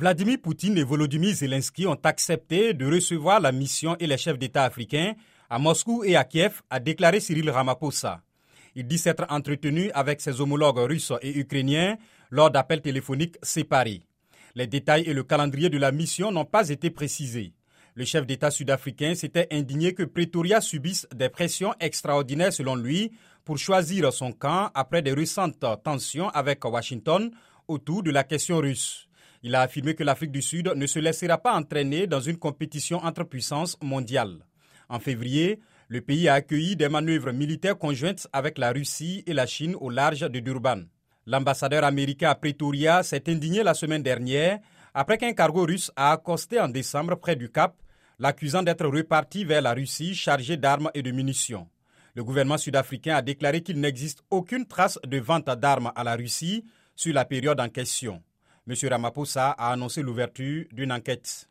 Vladimir Poutine et Volodymyr Zelensky ont accepté de recevoir la mission et les chefs d'État africains à Moscou et à Kiev, a déclaré Cyril Ramaphosa. Il dit s'être entretenu avec ses homologues russes et ukrainiens lors d'appels téléphoniques séparés. Les détails et le calendrier de la mission n'ont pas été précisés. Le chef d'État sud-africain s'était indigné que Pretoria subisse des pressions extraordinaires selon lui pour choisir son camp après des récentes tensions avec Washington autour de la question russe. Il a affirmé que l'Afrique du Sud ne se laissera pas entraîner dans une compétition entre puissances mondiales. En février, le pays a accueilli des manœuvres militaires conjointes avec la Russie et la Chine au large de Durban. L'ambassadeur américain à Pretoria s'est indigné la semaine dernière après qu'un cargo russe a accosté en décembre près du Cap, l'accusant d'être reparti vers la Russie chargé d'armes et de munitions. Le gouvernement sud-africain a déclaré qu'il n'existe aucune trace de vente d'armes à la Russie sur la période en question. M. Ramaphosa a annoncé l'ouverture d'une enquête.